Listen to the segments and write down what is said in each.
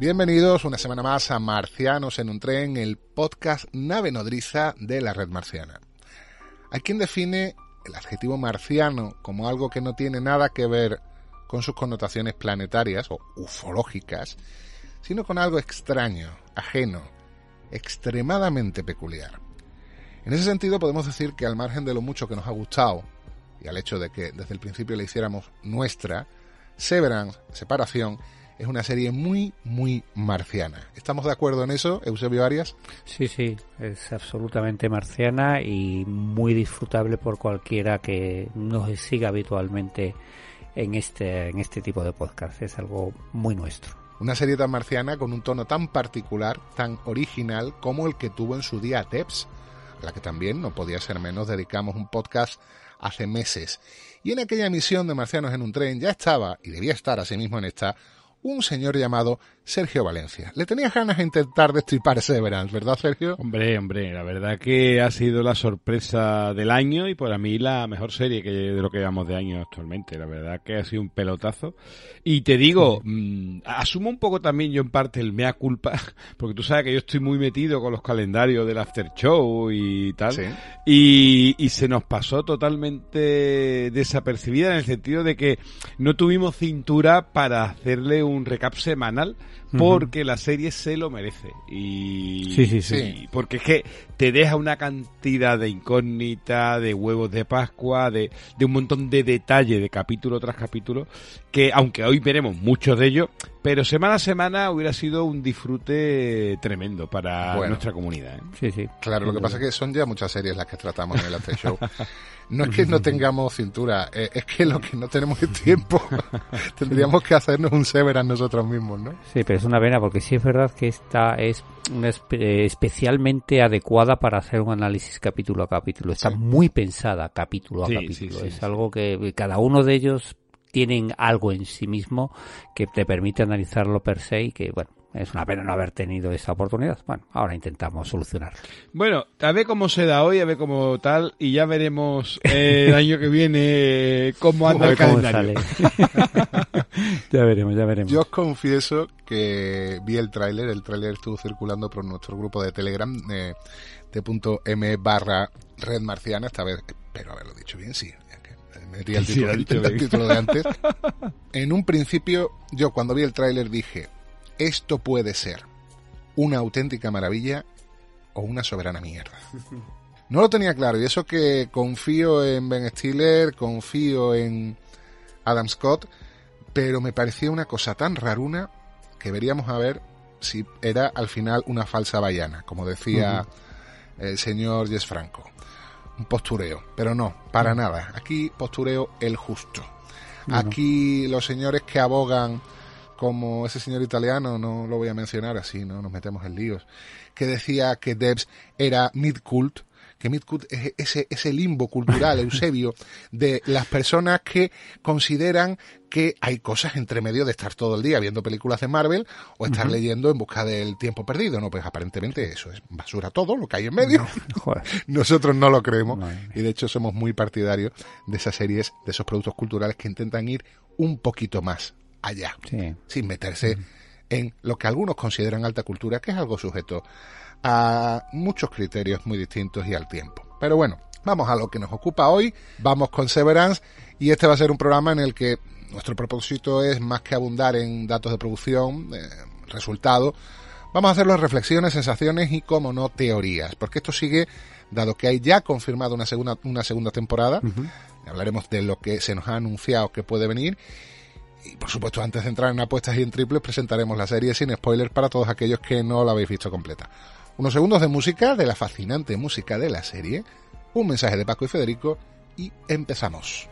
Bienvenidos una semana más a Marcianos en un tren, el podcast nave nodriza de la red marciana. Hay quien define el adjetivo marciano como algo que no tiene nada que ver con sus connotaciones planetarias o ufológicas, sino con algo extraño, ajeno, extremadamente peculiar. En ese sentido podemos decir que al margen de lo mucho que nos ha gustado y al hecho de que desde el principio la hiciéramos nuestra, Severance, Separación, es una serie muy, muy marciana. ¿Estamos de acuerdo en eso, Eusebio Arias? Sí, sí, es absolutamente marciana y muy disfrutable por cualquiera que nos siga habitualmente en este, en este tipo de podcast. Es algo muy nuestro. Una serie tan marciana con un tono tan particular, tan original como el que tuvo en su día Teps, a la que también, no podía ser menos, dedicamos un podcast hace meses. Y en aquella emisión de Marcianos en un tren ya estaba, y debía estar asimismo en esta, un señor llamado Sergio Valencia. Le tenía ganas de intentar destripar Severance, ¿verdad, Sergio? Hombre, hombre, la verdad que ha sido la sorpresa del año y para mí la mejor serie que de lo que llevamos de año actualmente. La verdad que ha sido un pelotazo. Y te digo, mmm, asumo un poco también yo en parte el mea culpa, porque tú sabes que yo estoy muy metido con los calendarios del after show y tal. Sí. Y, y se nos pasó totalmente desapercibida en el sentido de que no tuvimos cintura para hacerle un recap semanal porque la serie se lo merece. Y, Sí, sí, sí. y porque es que te deja una cantidad de incógnita, de huevos de Pascua, de, de un montón de detalle de capítulo tras capítulo, que aunque hoy veremos muchos de ellos, pero semana a semana hubiera sido un disfrute tremendo para Bueno. nuestra comunidad. ¿eh? Sí, sí. Claro, lo que pasa es que son ya muchas series las que tratamos en el After Show. No es que no tengamos cintura, eh, es que lo que no tenemos es tiempo. Tendríamos que hacernos un Severance nosotros mismos, ¿no? Sí, pero es una pena porque sí es verdad que esta es espe- eh, especialmente adecuada para hacer un análisis capítulo a capítulo. Está Sí. muy pensada capítulo a Sí, capítulo. sí, es algo que cada uno de ellos tienen algo en sí mismo que te permite analizarlo per se y que, bueno, es una pena no haber tenido esa oportunidad. Bueno, ahora intentamos solucionarlo. Bueno, a ver cómo se da hoy, a ver cómo tal, y ya veremos eh, el año que viene cómo anda el calendario. ya veremos, ya veremos. Yo os confieso que vi el tráiler, el tráiler estuvo circulando por nuestro grupo de Telegram eh, de punto .m barra red marciana, esta vez espero haberlo dicho bien, sí, metí el título, el título de antes. En un principio, yo cuando vi el tráiler dije, esto puede ser una auténtica maravilla o una soberana mierda. No lo tenía claro, y eso que confío en Ben Stiller, confío en Adam Scott, pero me parecía una cosa tan raruna que veríamos a ver si era al final una falsa ballana, como decía el señor Jess Franco. Un postureo, pero no, para nada. Aquí postureo el justo. Aquí los señores que abogan como ese señor italiano, no lo voy a mencionar así, no nos metemos en líos, que decía que Debs era mid-cult, que mid-cult es ese, ese limbo cultural, Eusebio, de las personas que consideran que hay cosas entre medio de estar todo el día viendo películas de Marvel o estar leyendo en busca del tiempo perdido, ¿no? Pues aparentemente eso es basura todo, lo que hay en medio. Joder. Nosotros no lo creemos Madre y de hecho somos muy partidarios de esas series, de esos productos culturales que intentan ir un poquito más allá, Sí. sin meterse en lo que algunos consideran alta cultura, que es algo sujeto a muchos criterios muy distintos y al tiempo. Pero bueno, vamos a lo que nos ocupa hoy, vamos con Severance y este va a ser un programa en el que nuestro propósito es más que abundar en datos de producción, eh, resultados, vamos a hacer las reflexiones, sensaciones y, como no, teorías, porque esto sigue, dado que hay ya confirmado una segunda, una segunda temporada, hablaremos de lo que se nos ha anunciado que puede venir y por supuesto, antes de entrar en apuestas y en triples, presentaremos la serie sin spoilers para todos aquellos que no la habéis visto completa. Unos segundos de música, de la fascinante música de la serie, un mensaje de Paco y Federico y empezamos.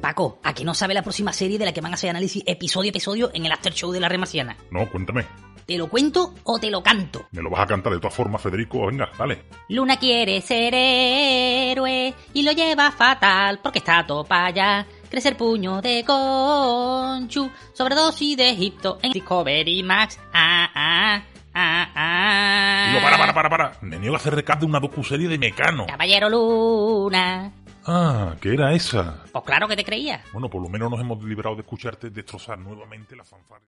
Paco, ¿a que no sabe la próxima serie de la que van a hacer análisis episodio a episodio en el After Show de la Remarciana? No, cuéntame. ¿Te lo cuento o te lo canto? Me lo vas a cantar de todas formas, Federico. Venga, dale. Luna quiere ser héroe y lo lleva fatal porque está topa ya. Crecer puño de conchu, sobredosis de Egipto en Discovery Max. Ah, ah, ah, ah. Digo, para, para, para, para. Me niego a hacer recap de una docuserie de Mecano. Caballero Luna. Ah, ¿qué era esa? Pues claro que te creía. Bueno, por lo menos nos hemos librado de escucharte destrozar nuevamente la fanfarria.